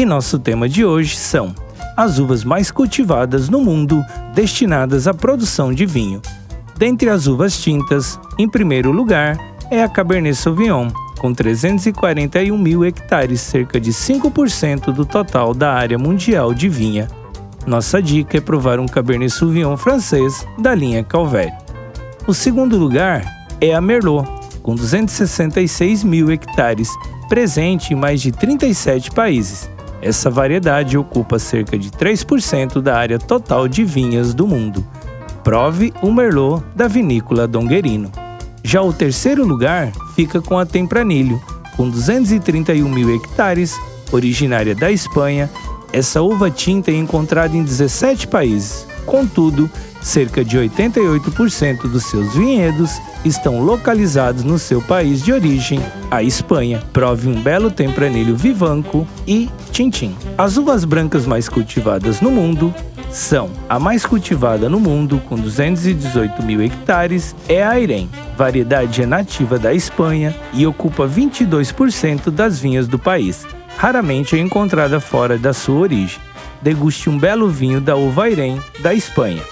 E nosso tema de hoje são as uvas mais cultivadas no mundo destinadas à produção de vinho. Dentre as uvas tintas, em primeiro lugar é a Cabernet Sauvignon, com 341 mil hectares, cerca de 5% do total da área mundial de vinha. Nossa dica é provar um Cabernet Sauvignon francês da linha Calvaire. O segundo lugar é a Merlot, com 266 mil hectares, presente em mais de 37 países. Essa variedade ocupa cerca de 3% da área total de vinhas do mundo. Prove o Merlot da vinícola Donguerino. Já o terceiro lugar fica com a Tempranilho, com 231 mil hectares, originária da Espanha. Essa uva tinta é encontrada em 17 países. Contudo, cerca de 88% dos seus vinhedos estão localizados no seu país de origem, a Espanha. Prove um belo tempranilho vivanco e tintim. As uvas brancas mais cultivadas no mundo são a mais cultivada no mundo, com 218 mil hectares, é a Airém. Variedade é nativa da Espanha e ocupa 22% das vinhas do país. Raramente é encontrada fora da sua origem. Deguste um belo vinho da uva Airém, da Espanha.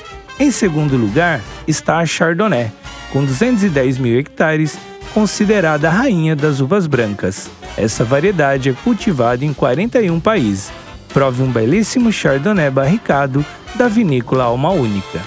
Em segundo lugar está a Chardonnay, com 210 mil hectares, considerada a rainha das uvas brancas. Essa variedade é cultivada em 41 países. Prove um belíssimo Chardonnay barricado da vinícola Alma Única.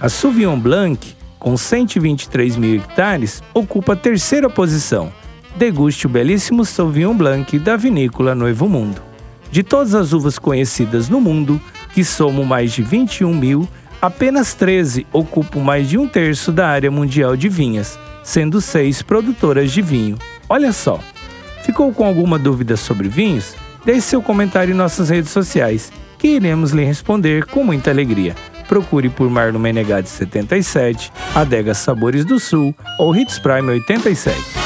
A Sauvignon Blanc, com 123 mil hectares, ocupa a terceira posição. Deguste o belíssimo Sauvignon Blanc da vinícola Novo Mundo. De todas as uvas conhecidas no mundo, que somam mais de 21 mil, apenas 13 ocupam mais de um terço da área mundial de vinhas, sendo seis produtoras de vinho. Olha só! Ficou com alguma dúvida sobre vinhos? Deixe seu comentário em nossas redes sociais, que iremos lhe responder com muita alegria. Procure por Marlon Menegade 77, Adega Sabores do Sul ou Hits Prime 87